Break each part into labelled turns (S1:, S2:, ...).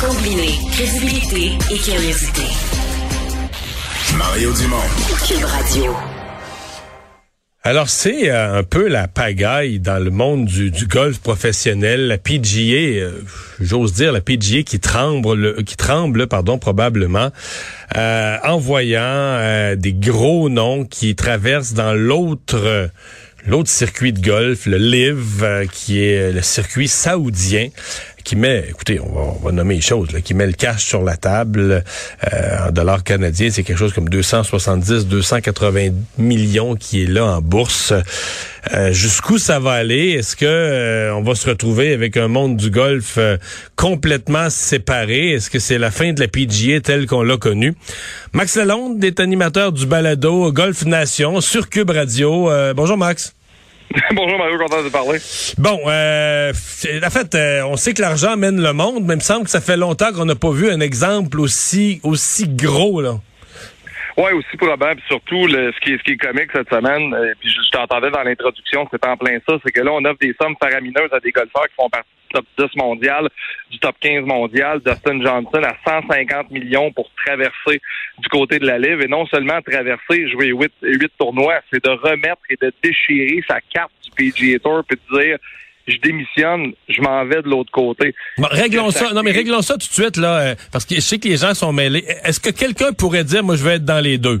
S1: Combiner crédibilité et curiosité.
S2: Mario Dumont.
S1: Cube Radio.
S3: Alors, c'est euh, un peu la pagaille dans le monde du, du golf professionnel. La PGA, euh, j'ose dire, la PGA qui tremble, qui tremble, pardon, probablement, euh, en voyant des gros noms qui traversent dans l'autre l'autre circuit de golf, le LIV, qui est le circuit saoudien qui met, écoutez, on va, nommer les choses, qui met le cash sur la table euh, en dollars canadiens, c'est quelque chose comme 270, 280 millions qui est là en bourse. Euh, jusqu'où ça va aller? Est-ce que euh, on va se retrouver avec un monde du golf complètement séparé? Est-ce que c'est la fin de la PGA telle qu'on l'a connue? Max Lalonde est animateur du balado Golf Nation sur Cube Radio. bonjour Max.
S4: Bonjour Mario, content de parler.
S3: Bon, euh, en fait, euh, on sait que l'argent mène le monde, mais il me semble que ça fait longtemps qu'on n'a pas vu un exemple aussi aussi gros là.
S4: Oui, aussi probable. Surtout, le, ce, qui est, ce qui est comique cette semaine, euh, puis je, t'entendais dans l'introduction, c'est en plein ça, c'est que là, on offre des sommes faramineuses à des golfeurs qui font partie du top 10 mondial, du top 15 mondial, Dustin Johnson à 150 millions pour traverser du côté de la Live, et non seulement traverser, jouer 8, 8 tournois, c'est de remettre et de déchirer sa carte du PGA Tour, puis de dire je démissionne, je m'en vais de l'autre côté.
S3: réglons ça. Non, mais réglons ça tout de suite, là, euh, parce que je sais que les gens sont mêlés. Est-ce que quelqu'un pourrait dire, moi, je vais être dans les deux?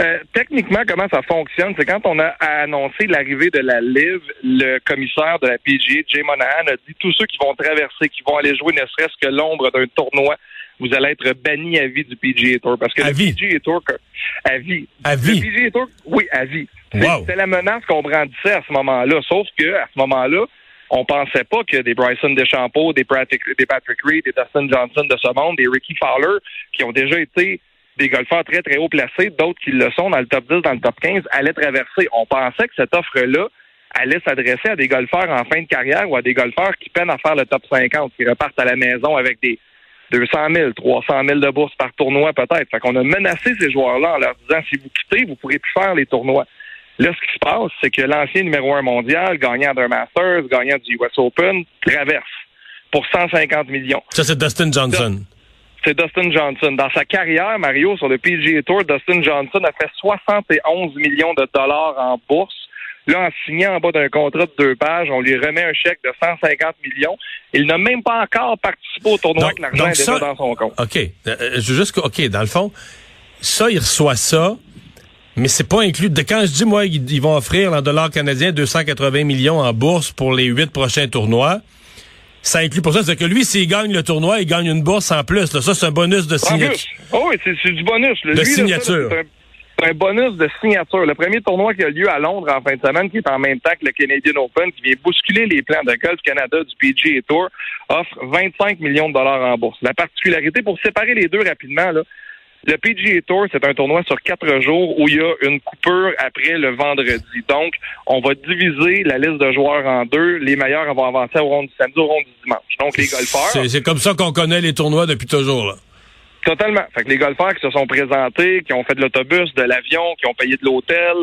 S4: Euh, techniquement, comment ça fonctionne, c'est quand on a annoncé l'arrivée de la Live, le commissaire de la PGA, Jay Monahan, a dit tous ceux qui vont traverser, qui vont aller jouer ne serait-ce que l'ombre d'un tournoi, vous allez être banni à vie du PGA Tour. Parce que
S3: à
S4: le
S3: vie.
S4: PGA Tour, à vie.
S3: À vie.
S4: Le PGA Tour, oui, à vie. C'est la menace qu'on brandissait à ce moment-là. Sauf que à ce moment-là, on pensait pas que des Bryson DeChambeau, des Patrick, des Patrick Reed, des Dustin Johnson de ce monde, des Ricky Fowler, qui ont déjà été des golfeurs très, très haut placés, d'autres qui le sont dans le top 10, dans le top 15, allaient traverser. On pensait que cette offre-là allait s'adresser à des golfeurs en fin de carrière ou à des golfeurs qui peinent à faire le top 50, qui repartent à la maison avec des 200 000, 300 000 de bourse par tournoi peut-être. Fait qu'on a menacé ces joueurs-là en leur disant, si vous quittez, vous pourrez plus faire les tournois. Là, ce qui se passe, c'est que l'ancien numéro un mondial, gagnant d'un Masters, gagnant du US Open, traverse pour 150 millions.
S3: Ça, c'est Dustin Johnson.
S4: C'est Dustin Johnson. Dans sa carrière, Mario, sur le PGA Tour, Dustin Johnson a fait 71 millions de dollars en bourse. Là, en signant en bas d'un contrat de deux pages, on lui remet un chèque de 150 millions. Il n'a même pas encore participé au tournoi avec l'argent est déjà dans son compte.
S3: OK. Euh, veux juste, OK, dans le fond, ça, il reçoit ça. Mais c'est pas inclus. De quand je dis, moi, ils, vont offrir en dollars canadiens 280 millions en bourse pour les huit prochains tournois, ça inclut pour ça. C'est que lui, s'il gagne le tournoi, il gagne une bourse en plus. Ça, c'est un bonus de signature.
S4: Oh oui, c'est du bonus.
S3: de signature.
S4: C'est un, bonus de signature. Le premier tournoi qui a lieu à Londres en fin de semaine, qui est en même temps que le Canadian Open, qui vient bousculer les plans de Golf Canada du PGA Tour, offre 25 millions de dollars en bourse. La particularité, pour séparer les deux rapidement, là, le PGA Tour, c'est un tournoi sur quatre jours où il y a une coupure après le vendredi. Donc, on va diviser la liste de joueurs en deux. Les meilleurs vont avancer au rond du samedi, au rond du dimanche. Donc, les golfeurs...
S3: C'est comme ça qu'on connaît les tournois depuis toujours, là.
S4: Totalement. Fait que les golfeurs qui se sont présentés, qui ont fait de l'autobus, de l'avion, qui ont payé de l'hôtel,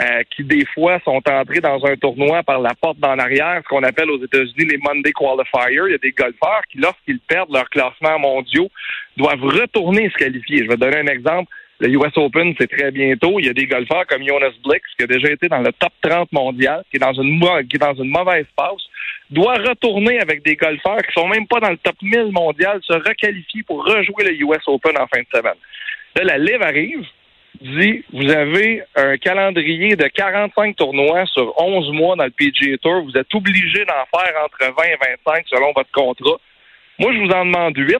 S4: euh, qui des fois sont entrés dans un tournoi par la porte d'en arrière, ce qu'on appelle aux États-Unis les Monday Qualifiers. Il y a des golfeurs qui, lorsqu'ils perdent leur classement mondiaux, doivent retourner se qualifier. Je vais donner un exemple. Le US Open, c'est très bientôt. Il y a des golfeurs comme Jonas Blix, qui a déjà été dans le top 30 mondial, qui est dans une, qui est dans une mauvaise passe, doit retourner avec des golfeurs qui sont même pas dans le top 1000 mondial, se requalifier pour rejouer le US Open en fin de semaine. Là, la Live arrive, dit, vous avez un calendrier de 45 tournois sur 11 mois dans le PGA Tour. Vous êtes obligé d'en faire entre 20 et 25 selon votre contrat. Moi, je vous en demande 8.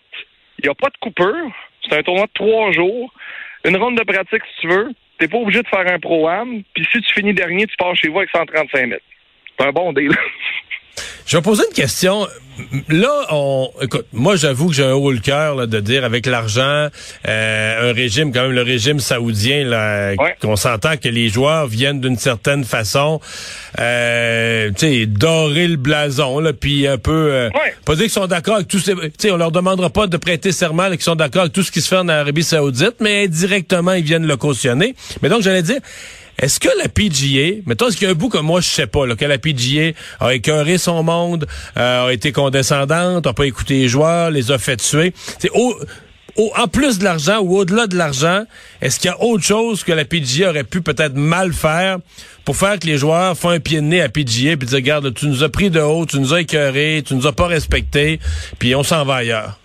S4: Il n'y a pas de coupure. C'est un tournoi de trois jours une ronde de pratique si tu veux. T'es pas obligé de faire un pro-am. Puis si tu finis dernier, tu pars chez vous avec 135 000. C'est un bon deal.
S3: Je vais poser une question. Là, on, écoute, moi j'avoue que j'ai un haut le cœur de dire avec l'argent, euh, un régime quand même le régime saoudien, là, qu'on s'entend que les joueurs viennent d'une certaine façon, euh, tu sais, dorer le blason, là, puis un peu, euh, pas dire qu'ils sont d'accord avec tout, tu sais, on leur demandera pas de prêter serment, qu'ils sont d'accord avec tout ce qui se fait en Arabie Saoudite, mais indirectement ils viennent le cautionner. Mais donc j'allais dire est-ce que la PGA, mettons, est-ce qu'il y a un bout que moi je sais pas, là, que la PGA a écœuré son monde, euh, a été condescendante, a pas écouté les joueurs, les a fait tuer? C'est au, en plus de l'argent ou au-delà de l'argent, est-ce qu'il y a autre chose que la PGA aurait pu peut-être mal faire pour faire que les joueurs font un pied de nez à PGA puis dire, regarde, tu nous as pris de haut, tu nous as écœuré, tu nous as pas respecté, puis on s'en va ailleurs?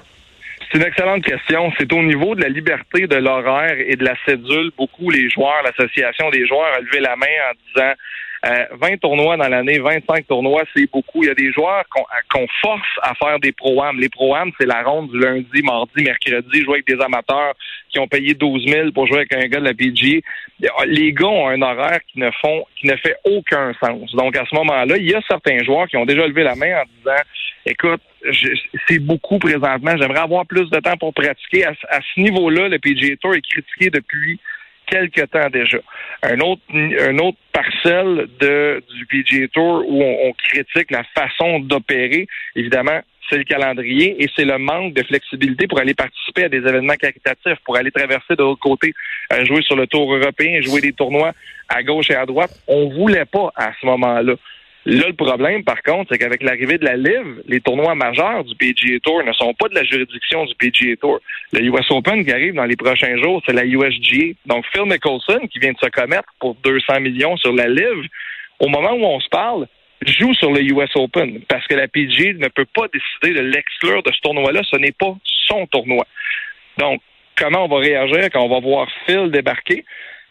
S4: C'est une excellente question. C'est au niveau de la liberté de l'horaire et de la cédule. Beaucoup les joueurs, l'association des joueurs a levé la main en disant 20 euh, tournois dans l'année, 25 tournois, c'est beaucoup. Il y a des joueurs qu'on force à faire des pro-am. Les pro-am, c'est la ronde du lundi, mardi, mercredi, jouer avec des amateurs qui ont payé 12 000 pour jouer avec un gars de la PGA. Les gars ont un horaire qui ne font, qui ne fait aucun sens. Donc, à ce moment-là, il y a certains joueurs qui ont déjà levé la main en disant, écoute, c'est beaucoup présentement. J'aimerais avoir plus de temps pour pratiquer. À, à ce niveau-là, le PGA Tour est critiqué depuis quelque temps déjà. Un autre, un autre parcelle de, du PGA Tour où on, critique la façon d'opérer, évidemment, c'est le calendrier et c'est le manque de flexibilité pour aller participer à des événements caritatifs, pour aller traverser de l'autre côté, euh, jouer sur le tour européen, jouer des tournois à gauche et à droite. On voulait pas à ce moment-là. Là, le problème, par contre, c'est qu'avec l'arrivée de la LIV, les tournois majeurs du PGA Tour ne sont pas de la juridiction du PGA Tour. Le US Open qui arrive dans les prochains jours, c'est la USGA. Donc, Phil Mickelson, qui vient de se commettre pour 200 millions sur la LIV, au moment où on se parle, joue sur le US Open parce que la PGA ne peut pas décider de l'exclure de ce tournoi-là. Ce n'est pas son tournoi. Donc, comment on va réagir quand on va voir Phil débarquer?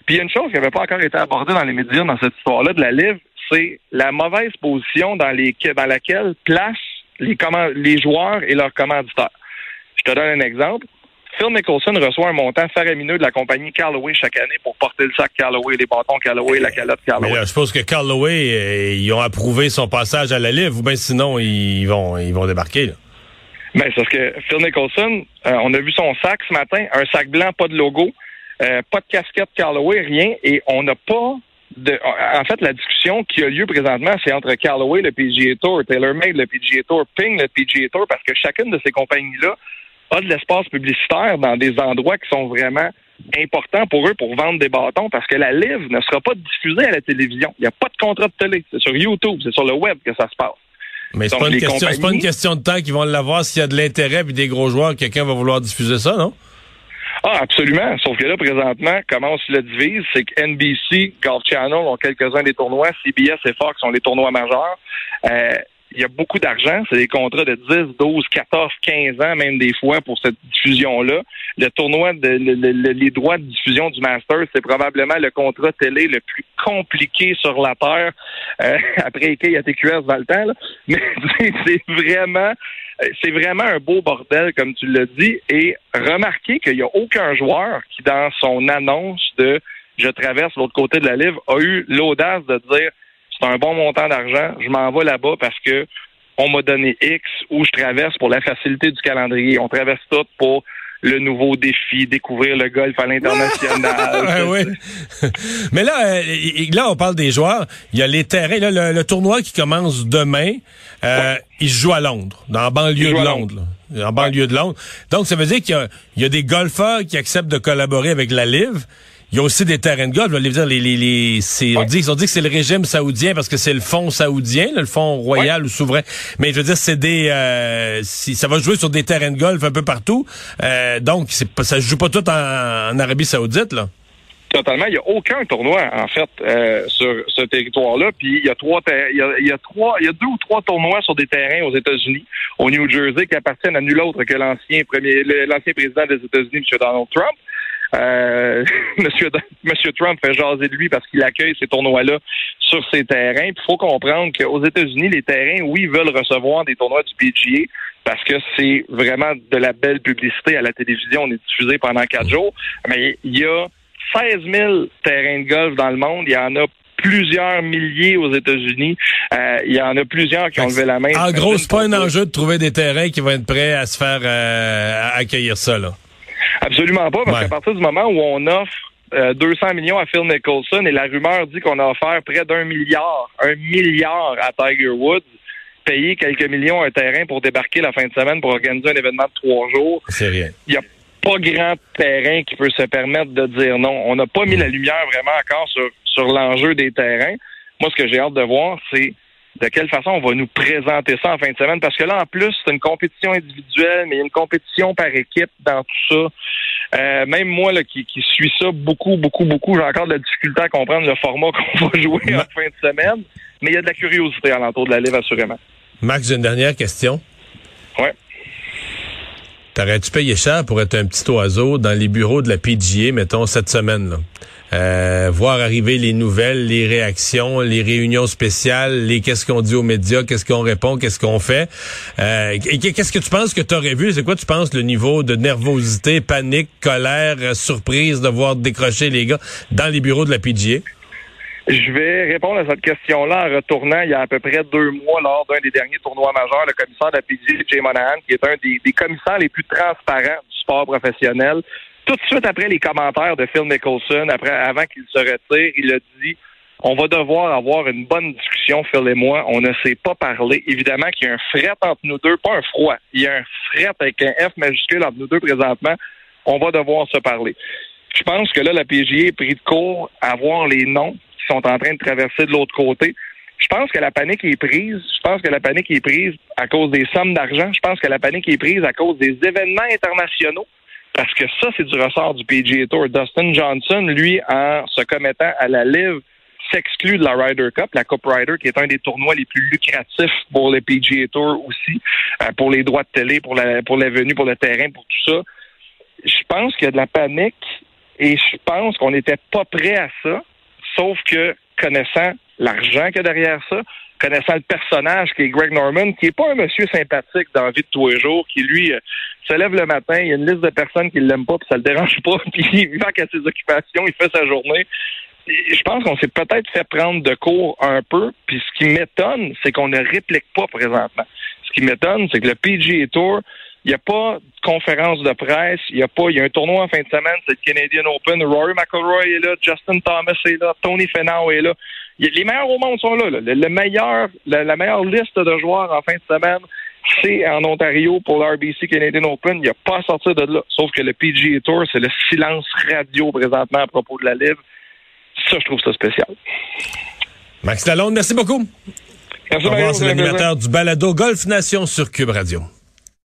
S4: Puis il y a une chose qui n'avait pas encore été abordée dans les médias dans cette histoire-là de la LIV, c'est la mauvaise position dans, les, dans laquelle placent les, les joueurs et leurs commanditaires. Je te donne un exemple. Phil Nicholson reçoit un montant faramineux de la compagnie Callaway chaque année pour porter le sac Callaway, les bâtons Callaway, la calotte Callaway.
S3: Mais je suppose que Callaway, euh, ils ont approuvé son passage à la livre, ou bien sinon, ils vont, ils vont débarquer. Là?
S4: Ben, c'est parce que Phil Nicholson, euh, on a vu son sac ce matin, un sac blanc, pas de logo, euh, pas de casquette Callaway, rien, et on n'a pas en fait, la discussion qui a lieu présentement, c'est entre Callaway, le PGA Tour, TaylorMade, le PGA Tour, Ping, le PGA Tour, parce que chacune de ces compagnies-là a de l'espace publicitaire dans des endroits qui sont vraiment importants pour eux pour vendre des bâtons, parce que la livre ne sera pas diffusée à la télévision. Il n'y a pas de contrat de télé. C'est sur YouTube, c'est sur le web que ça se passe.
S3: Mais c'est pas, pas une question de temps qu'ils vont l'avoir s'il y a de l'intérêt et des gros joueurs, quelqu'un va vouloir diffuser ça, non?
S4: Ah, absolument. Sauf que là, présentement, comment on se le divise, c'est que NBC, Golf Channel ont quelques-uns des tournois, CBS et Fox ont les tournois majeurs. Euh, il y a beaucoup d'argent. C'est des contrats de 10, 12, 14, 15 ans, même des fois, pour cette diffusion-là. Le tournoi, de, les droits de diffusion du Masters, c'est probablement le contrat télé le plus compliqué sur la Terre, euh, après IKEA TQS dans le temps. Mais c'est vraiment c'est vraiment un beau bordel, comme tu l'as dit. Et remarquez qu'il n'y a aucun joueur qui, dans son annonce de je traverse l'autre côté de la livre, a eu l'audace de dire c'est un bon montant d'argent, je m'en vais là-bas parce que on m'a donné X ou je traverse pour la facilité du calendrier. On traverse tout pour le nouveau défi, découvrir le golf à l'international.
S3: oui. Mais là, euh, là, on parle des joueurs. Il y a les terrains. Là, le, tournoi qui commence demain, euh, il se joue à Londres, dans la banlieue de Londres. en banlieue de Londres. Donc, ça veut dire qu'il y, y, a des golfeurs qui acceptent de collaborer avec la LIV. Il y a aussi des terrains de golf. les, les, les, on, dit, on dit que c'est le régime saoudien parce que c'est le fonds saoudien, le fonds royal ou souverain. Mais je veux dire, c'est des, euh, si, ça va jouer sur des terrains de golf un peu partout. Euh, donc, c'est, ça se joue pas tout en, Arabie saoudite, là.
S4: Totalement. Il n'y a aucun tournoi, en fait, euh, sur ce territoire-là. Puis il y a trois il y a, il y a trois il y a deux ou trois tournois sur des terrains aux États-Unis, au New Jersey, qui appartiennent à nul autre que l'ancien premier l'ancien président des États-Unis, M. Donald Trump. Euh, Monsieur, Monsieur Trump fait jaser de lui parce qu'il accueille ces tournois-là sur ses terrains. Il faut comprendre qu'aux États-Unis, les terrains, oui, veulent recevoir des tournois du PGA parce que c'est vraiment de la belle publicité à la télévision. On est diffusé pendant quatre jours. Mais il y a 16 000 terrains de golf dans le monde. Il y en a plusieurs milliers aux États-Unis. Euh, il y en a plusieurs qui ont levé la main.
S3: En gros, c'est pas un enjeu de trouver des terrains qui vont être prêts à se faire euh, accueillir ça, là.
S4: Absolument pas, parce qu'à partir du moment où on offre 200 euh, millions à Phil Nicholson et la rumeur dit qu'on a offert près d'un milliard, un milliard à Tiger Woods, payer quelques millions à un terrain pour débarquer la fin de semaine pour organiser un événement de trois jours.
S3: C'est rien.
S4: Il n'y a pas grand terrain qui peut se permettre de dire non. On n'a pas mis la lumière vraiment encore sur, sur l'enjeu des terrains. Moi, ce que j'ai hâte de voir, c'est de quelle façon on va nous présenter ça en fin de semaine? Parce que là, en plus, c'est une compétition individuelle, mais il y a une compétition par équipe dans tout ça. Euh, même moi là, qui, qui suis ça beaucoup, beaucoup, beaucoup, j'ai encore de la difficulté à comprendre le format qu'on va jouer en fin de semaine. Mais il y a de la curiosité à l'entour de la livre, assurément.
S3: Max, j'ai une dernière question.
S4: Ouais.
S3: T'aurais-tu payé cher pour être un petit oiseau dans les bureaux de la PGA, mettons, cette semaine, là? Euh, voir arriver les nouvelles, les réactions, les réunions spéciales, les qu'est-ce qu'on dit aux médias, qu'est-ce qu'on répond, qu'est-ce qu'on fait. Euh, qu'est-ce que tu penses que tu aurais vu? C'est quoi tu penses le niveau de nervosité, panique, colère, surprise de voir décrocher les gars dans les bureaux de la PGA?
S4: Je vais répondre à cette question-là en retournant il y a à peu près deux mois lors d'un des derniers tournois majeurs, le commissaire de la PGA, Jay Monahan, qui est un des, des commissaires les plus transparents du sport professionnel, tout de suite après les commentaires de Phil Mickelson, après, avant qu'il se retire, il a dit on va devoir avoir une bonne discussion, Phil et moi. On ne sait pas parler. Évidemment qu'il y a un fret entre nous deux, pas un froid. Il y a un fret avec un F majuscule entre nous deux présentement. On va devoir se parler. Je pense que là, la PGA est pris de court à voir les noms qui sont en train de traverser de l'autre côté. Je pense que la panique est prise. Je pense que la panique est prise à cause des sommes d'argent. Je pense que la panique est prise à cause des événements internationaux parce que ça, c'est du ressort du PGA Tour. Dustin Johnson, lui, en se commettant à la live, s'exclut de la Ryder Cup, la Cup Ryder, qui est un des tournois les plus lucratifs pour le PGA Tour aussi, euh, pour les droits de télé, pour la, pour la venue, pour le terrain, pour tout ça. Je pense qu'il y a de la panique et je pense qu'on n'était pas prêt à ça, sauf que connaissant l'argent qu'il y a derrière ça, connaissant le personnage qui est Greg Norman, qui est pas un monsieur sympathique dans la vie de tous les jours, qui lui euh, se lève le matin, il y a une liste de personnes qui l'aiment pas, puis ça le dérange pas, puis il va à ses occupations, il fait sa journée. je pense qu'on s'est peut-être fait prendre de cours un peu, puis ce qui m'étonne, c'est qu'on ne réplique pas présentement. Ce qui m'étonne, c'est que le PGA Tour, il n'y a pas de conférence de presse, il y a pas, il y a un tournoi en fin de semaine, c'est le Canadian Open, Rory McIlroy est là, Justin Thomas est là, Tony Finau est là. Les meilleurs au monde sont là. Le, meilleur, la, meilleure liste de joueurs en fin de semaine, c'est en Ontario pour l'RBC Canadian Open. Il n'y a pas à sortir de là. Sauf que le PGA Tour, c'est le silence radio présentement à propos de la livre. Ça, je trouve ça spécial.
S3: Max Lalonde, merci beaucoup.
S4: Merci,
S3: Au revoir, c'est l'animateur du balado Golf Nation sur Cube Radio.